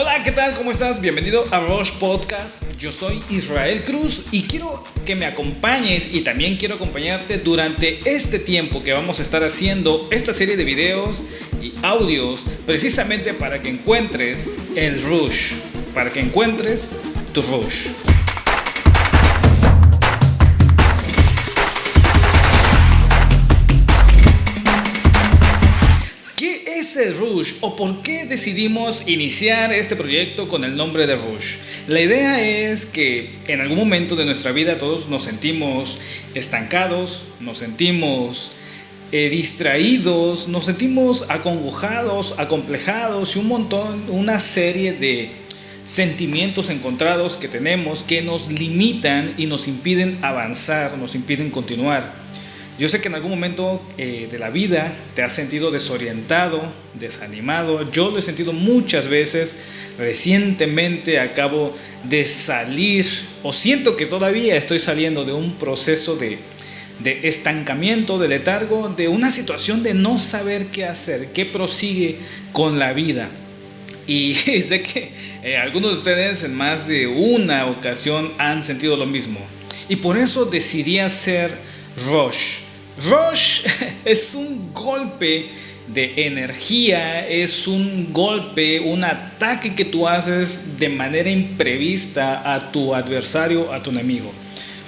Hola, ¿qué tal? ¿Cómo estás? Bienvenido a Rush Podcast. Yo soy Israel Cruz y quiero que me acompañes y también quiero acompañarte durante este tiempo que vamos a estar haciendo esta serie de videos y audios precisamente para que encuentres el Rush, para que encuentres tu Rush. El Rush o por qué decidimos iniciar este proyecto con el nombre de Rush? La idea es que en algún momento de nuestra vida todos nos sentimos estancados, nos sentimos eh, distraídos, nos sentimos acongojados, acomplejados y un montón, una serie de sentimientos encontrados que tenemos que nos limitan y nos impiden avanzar, nos impiden continuar. Yo sé que en algún momento eh, de la vida te has sentido desorientado, desanimado. Yo lo he sentido muchas veces. Recientemente acabo de salir o siento que todavía estoy saliendo de un proceso de, estancamiento, de letargo, de una situación de no saber qué hacer, qué prosigue con la vida. Y sé que eh, algunos de ustedes en más de una ocasión han sentido lo mismo. Y por eso decidí hacer Rush Rush es un golpe de energía, es un golpe, un ataque que tú haces de manera imprevista a tu adversario, a tu enemigo.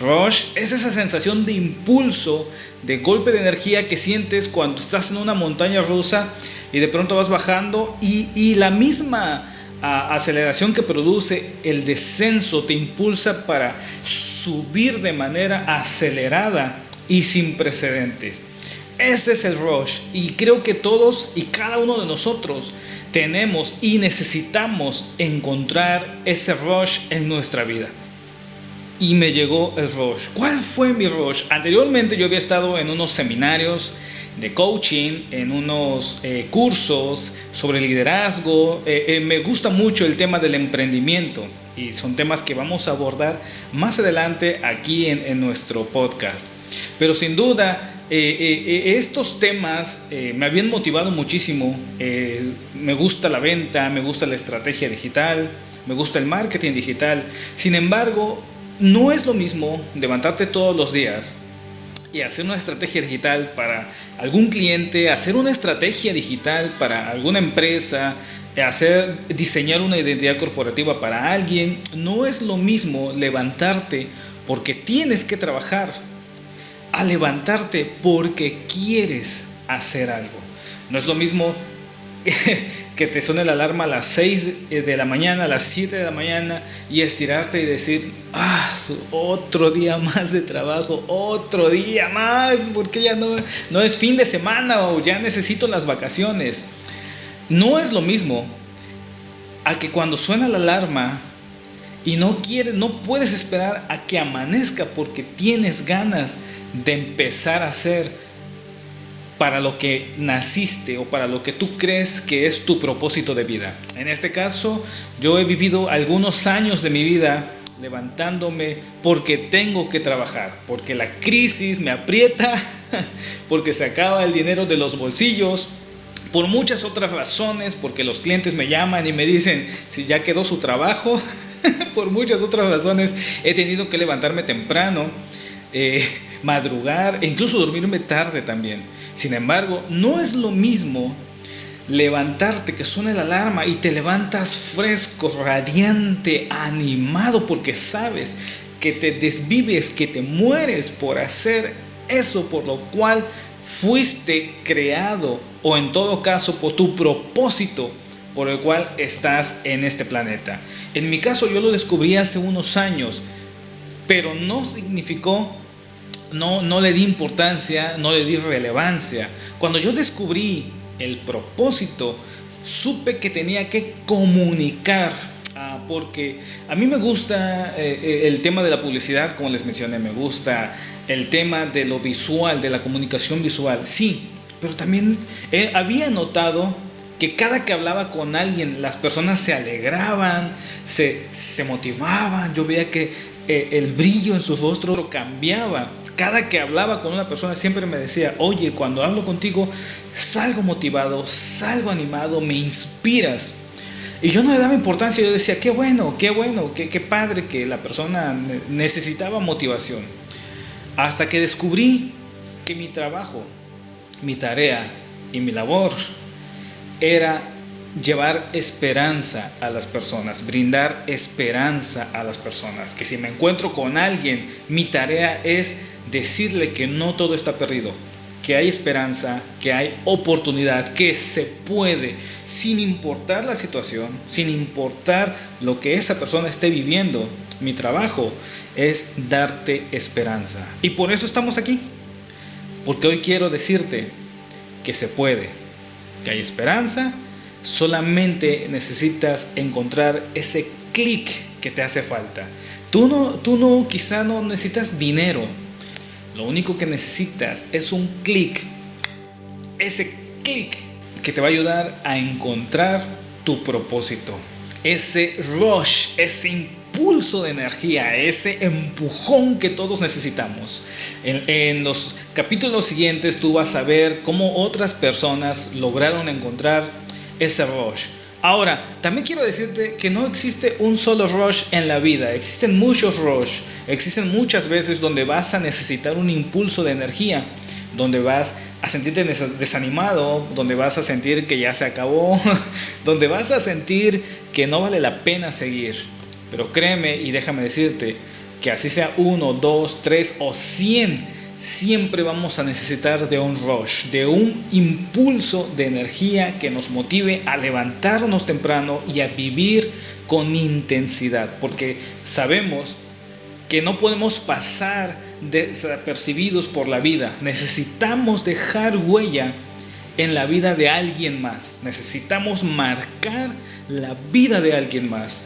Rush es esa sensación de impulso, de golpe de energía que sientes cuando estás en una montaña rusa y de pronto vas bajando y, la misma aceleración que produce el descenso te impulsa para subir de manera acelerada y sin precedentes. Ese es el rush y creo que todos y cada uno de nosotros tenemos y necesitamos encontrar ese rush en nuestra vida. Y me llegó el rush. ¿Cuál fue mi rush? Anteriormente yo había estado en unos seminarios de coaching, en unos eh, cursos sobre liderazgo. Eh, eh, me gusta mucho el tema del emprendimiento y son temas que vamos a abordar más adelante aquí en, en nuestro podcast. Pero sin duda, eh, eh, eh, estos temas me habían motivado muchísimo. me gusta la venta, me gusta la estrategia digital, me gusta el marketing digital. Sin embargo, no es lo mismo levantarte todos los días y hacer una estrategia digital para algún cliente, hacer una estrategia digital para alguna empresa, hacer diseñar una identidad corporativa para alguien, no es lo mismo levantarte porque tienes que trabajar a levantarte porque quieres hacer algo. No es lo mismo que te suene la alarma a las 6 de la mañana, a las 7 de la mañana y estirarte y decir, ah, otro día más de trabajo, otro día más, porque ya no, no es fin de semana o ya necesito las vacaciones. No es lo mismo a que cuando suena la alarma y no quieres, no puedes esperar a que amanezca porque tienes ganas de empezar a hacer para lo que naciste o para lo que tú crees que es tu propósito de vida. En este caso, yo he vivido algunos años de mi vida levantándome porque tengo que trabajar, porque la crisis me aprieta, porque se acaba el dinero de los bolsillos, por muchas otras razones, porque los clientes me llaman y me dicen si ya quedó su trabajo, por muchas otras razones he tenido que levantarme temprano. Eh, madrugar e incluso dormirme tarde también. Sin embargo, no es lo mismo levantarte, que suene la alarma y te levantas fresco, radiante, animado porque sabes que te desvives, que te mueres por hacer eso por lo cual fuiste creado o en todo caso por tu propósito por el cual estás en este planeta. En mi caso yo lo descubrí hace unos años, pero no significó no, no le di importancia, no le di relevancia. Cuando yo descubrí el propósito, supe que tenía que comunicar, ah, porque a mí me gusta eh, eh, el tema de la publicidad, como les mencioné, me gusta el tema de lo visual, de la comunicación visual, sí, pero también había notado que cada que hablaba con alguien, las personas se alegraban, se, se motivaban, yo veía que el brillo en su rostro cambiaba cada que hablaba con una persona siempre me decía, oye, cuando hablo contigo salgo motivado, salgo animado, me inspiras. Y yo no le daba importancia, yo decía, qué bueno, qué bueno, qué, qué padre que la persona necesitaba motivación. Hasta que descubrí que mi trabajo, mi tarea y mi labor era llevar esperanza a las personas, brindar esperanza a las personas. Que si me encuentro con alguien, mi tarea es decirle que no todo está perdido, que hay esperanza, que hay oportunidad, que se puede, sin importar la situación, sin importar lo que esa persona esté viviendo. Mi trabajo es darte esperanza. Y por eso estamos aquí. Porque hoy quiero decirte que se puede, que hay esperanza, solamente necesitas encontrar ese clic que te hace falta. Tú no, tú no, quizá no necesitas dinero. Lo único que necesitas es un clic. Ese clic que te va a ayudar a encontrar tu propósito. Ese rush, ese impulso de energía, ese empujón que todos necesitamos. En, los capítulos siguientes tú vas a ver cómo otras personas lograron encontrar ese rush. Ahora, también quiero decirte que no existe un solo rush en la vida, existen muchos rush, existen muchas veces donde vas a necesitar un impulso de energía, donde vas a sentirte desanimado, donde vas a sentir que ya se acabó, donde vas a sentir que no vale la pena seguir. Pero créeme y déjame decirte que así sea uno, dos, tres o cien, siempre vamos a necesitar de un rush, de un impulso de energía que nos motive a levantarnos temprano y a vivir con intensidad, porque sabemos que no podemos pasar desapercibidos por la vida, necesitamos dejar huella en la vida de alguien más, necesitamos marcar la vida de alguien más,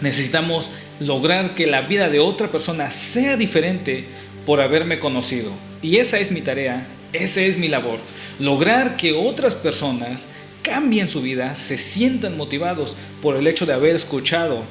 necesitamos lograr que la vida de otra persona sea diferente por haberme conocido. Y esa es mi tarea, esa es mi labor. Lograr que otras personas cambien su vida, se sientan motivados por el hecho de haber escuchado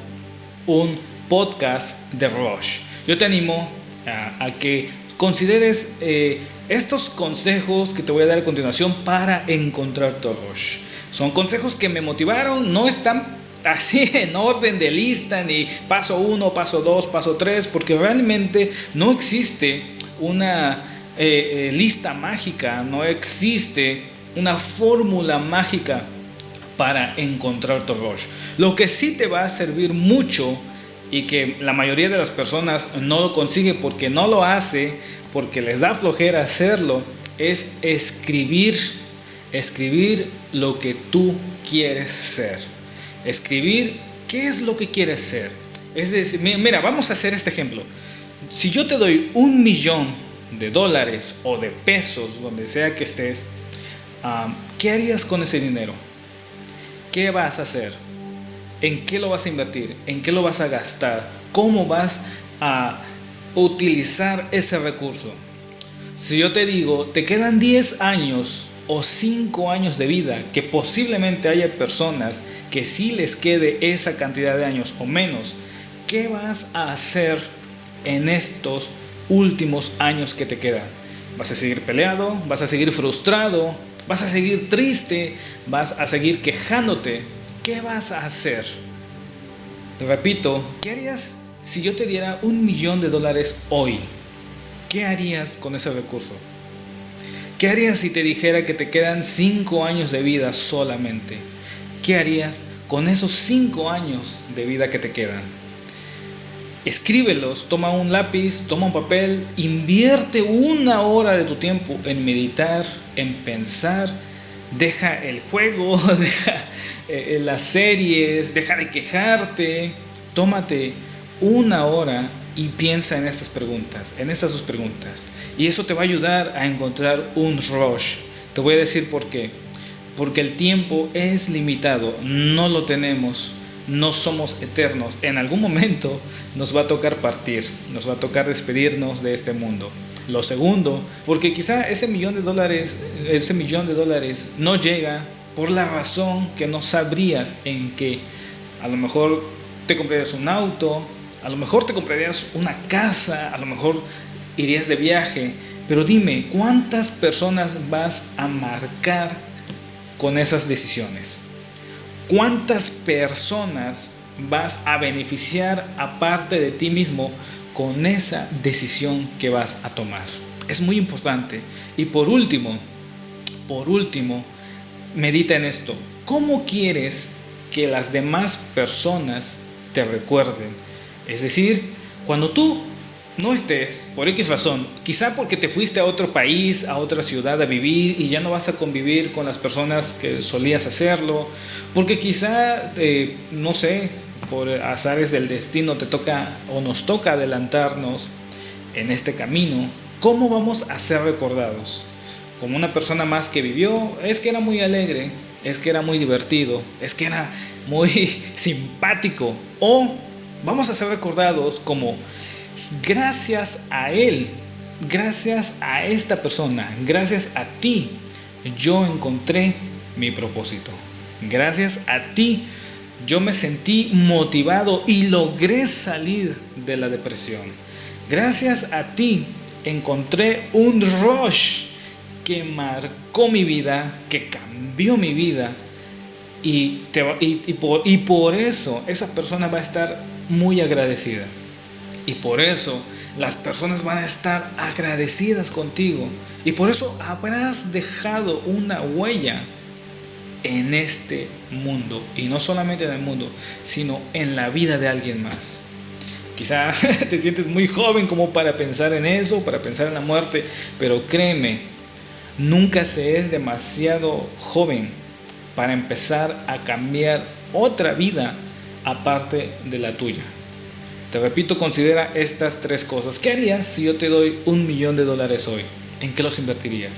un podcast de Rush. Yo te animo a, que consideres eh, estos consejos que te voy a dar a continuación para encontrar tu Rush. Son consejos que me motivaron, no están así en orden de lista, ni paso 1, paso 2, paso 3, porque realmente no existe una eh, eh, lista mágica, no existe una fórmula mágica para encontrar tu rush. Lo que sí te va a servir mucho y que la mayoría de las personas no lo consigue porque no lo hace, porque les da flojera hacerlo, es escribir, escribir lo que tú quieres ser escribir qué es lo que quieres ser. Es decir, mira, vamos a hacer este ejemplo. Si yo te doy un millón de dólares o de pesos, donde sea que estés, ¿qué harías con ese dinero? ¿Qué vas a hacer? ¿En qué lo vas a invertir? ¿En qué lo vas a gastar? ¿Cómo vas a utilizar ese recurso? Si yo te digo, te quedan 10 años o 5 años de vida, que posiblemente haya personas que si les quede esa cantidad de años o menos, ¿qué vas a hacer en estos últimos años que te quedan? ¿Vas a seguir peleado? ¿Vas a seguir frustrado? ¿Vas a seguir triste? ¿Vas a seguir quejándote? ¿Qué vas a hacer? Te repito, ¿qué harías si yo te diera un millón de dólares hoy? ¿Qué harías con ese recurso? ¿Qué harías si te dijera que te quedan cinco años de vida solamente? ¿Qué harías con esos cinco años de vida que te quedan? Escríbelos, toma un lápiz, toma un papel, invierte una hora de tu tiempo en meditar, en pensar, deja el juego, deja eh, las series, deja de quejarte, tómate una hora y piensa en estas preguntas, en estas dos preguntas. Y eso te va a ayudar a encontrar un rush. Te voy a decir por qué porque el tiempo es limitado, no lo tenemos, no somos eternos. En algún momento nos va a tocar partir, nos va a tocar despedirnos de este mundo. Lo segundo, porque quizá ese millón de dólares, ese millón de dólares no llega por la razón que no sabrías en qué. A lo mejor te comprarías un auto, a lo mejor te comprarías una casa, a lo mejor irías de viaje, pero dime, ¿cuántas personas vas a marcar con esas decisiones? ¿Cuántas personas vas a beneficiar aparte de ti mismo con esa decisión que vas a tomar? Es muy importante. Y por último, por último, medita en esto. ¿Cómo quieres que las demás personas te recuerden? Es decir, cuando tú no estés, por X razón, quizá porque te fuiste a otro país, a otra ciudad a vivir y ya no vas a convivir con las personas que solías hacerlo, porque quizá, eh, no sé, por azares del destino te toca o nos toca adelantarnos en este camino, ¿cómo vamos a ser recordados? Como una persona más que vivió, es que era muy alegre, es que era muy divertido, es que era muy simpático, o vamos a ser recordados como gracias a Él, gracias a esta persona, gracias a ti, yo encontré mi propósito. Gracias a ti, yo me sentí motivado y logré salir de la depresión. Gracias a ti, encontré un rush que marcó mi vida, que cambió mi vida. Y, por, y por eso esa persona va a estar muy agradecida. Y por eso las personas van a estar agradecidas contigo. Y por eso habrás dejado una huella en este mundo. Y no solamente en el mundo, sino en la vida de alguien más. Quizá te sientes muy joven como para pensar en eso, para pensar en la muerte, pero créeme, nunca se es demasiado joven para empezar a cambiar otra vida aparte de la tuya. Te repito, considera estas tres cosas. ¿Qué harías si yo te doy un millón de dólares hoy? ¿En qué los invertirías?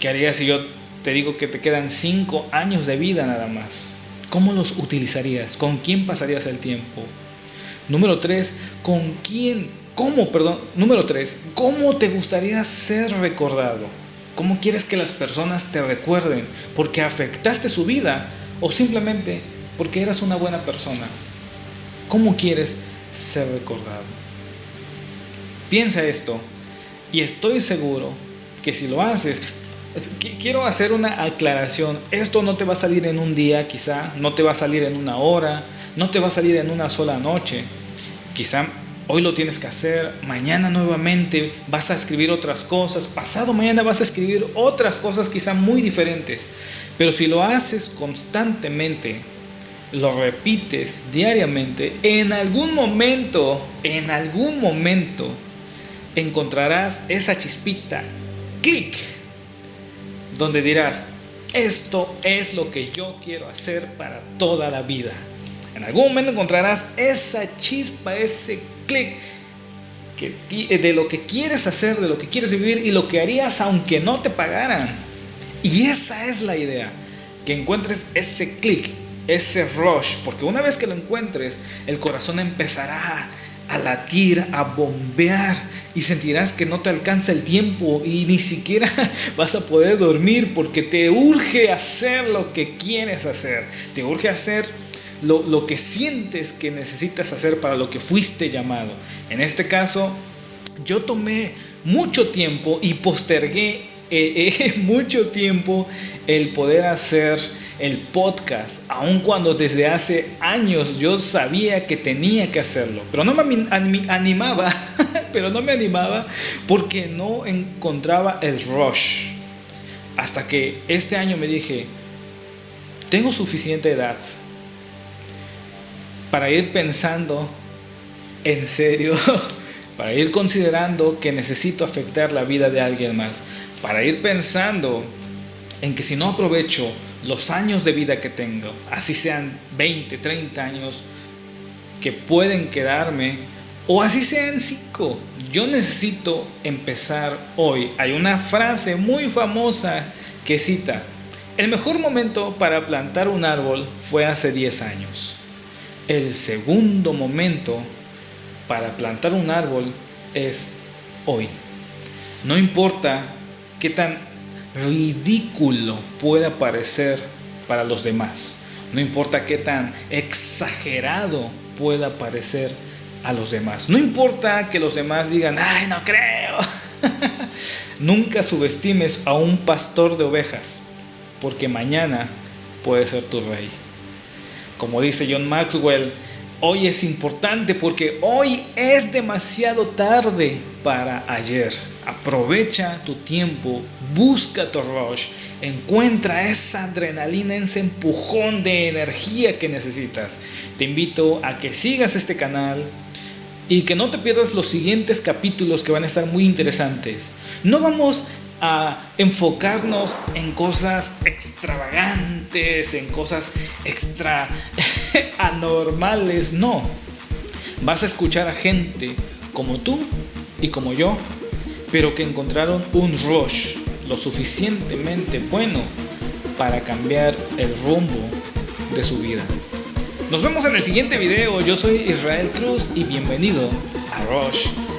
¿Qué harías si yo te digo que te quedan cinco años de vida nada más? ¿Cómo los utilizarías? ¿Con quién pasarías el tiempo? Número tres, ¿con quién? ¿Cómo, perdón? Número tres, ¿cómo te gustaría ser recordado? ¿Cómo quieres que las personas te recuerden? ¿Porque afectaste su vida o simplemente porque eras una buena persona? ¿Cómo quieres ser recordado. Piensa esto y estoy seguro que si lo haces, quiero hacer una aclaración, esto no te va a salir en un día quizá, no te va a salir en una hora, no te va a salir en una sola noche, quizá hoy lo tienes que hacer, mañana nuevamente vas a escribir otras cosas, pasado mañana vas a escribir otras cosas quizá muy diferentes, pero si lo haces constantemente, lo repites diariamente, en algún momento, en algún momento, encontrarás esa chispita, clic, donde dirás, esto es lo que yo quiero hacer para toda la vida. En algún momento encontrarás esa chispa, ese clic de lo que quieres hacer, de lo que quieres vivir y lo que harías aunque no te pagaran. Y esa es la idea, que encuentres ese clic ese rush, porque una vez que lo encuentres, el corazón empezará a latir, a bombear y sentirás que no te alcanza el tiempo y ni siquiera vas a poder dormir porque te urge hacer lo que quieres hacer, te urge hacer lo, lo que sientes que necesitas hacer para lo que fuiste llamado. En este caso, yo tomé mucho tiempo y postergué eh, eh, mucho tiempo el poder hacer el podcast, aun cuando desde hace años yo sabía que tenía que hacerlo, pero no me animaba, pero no me animaba porque no encontraba el rush. Hasta que este año me dije, tengo suficiente edad para ir pensando en serio, para ir considerando que necesito afectar la vida de alguien más, para ir pensando en que si no aprovecho los años de vida que tengo, así sean 20, 30 años que pueden quedarme, o así sean 5, yo necesito empezar hoy. Hay una frase muy famosa que cita, el mejor momento para plantar un árbol fue hace 10 años. El segundo momento para plantar un árbol es hoy. No importa qué tan ridículo pueda parecer para los demás. No importa qué tan exagerado pueda parecer a los demás. No importa que los demás digan, ay, no creo. Nunca subestimes a un pastor de ovejas, porque mañana puede ser tu rey. Como dice John Maxwell, hoy es importante porque hoy es demasiado tarde para ayer. Aprovecha tu tiempo, busca tu rush, encuentra esa adrenalina, ese empujón de energía que necesitas. Te invito a que sigas este canal y que no te pierdas los siguientes capítulos que van a estar muy interesantes. No vamos a enfocarnos en cosas extravagantes, en cosas extra anormales, no. Vas a escuchar a gente como tú y como yo, pero que encontraron un rush lo suficientemente bueno para cambiar el rumbo de su vida. Nos vemos en el siguiente video. Yo soy Israel Cruz y bienvenido a Rush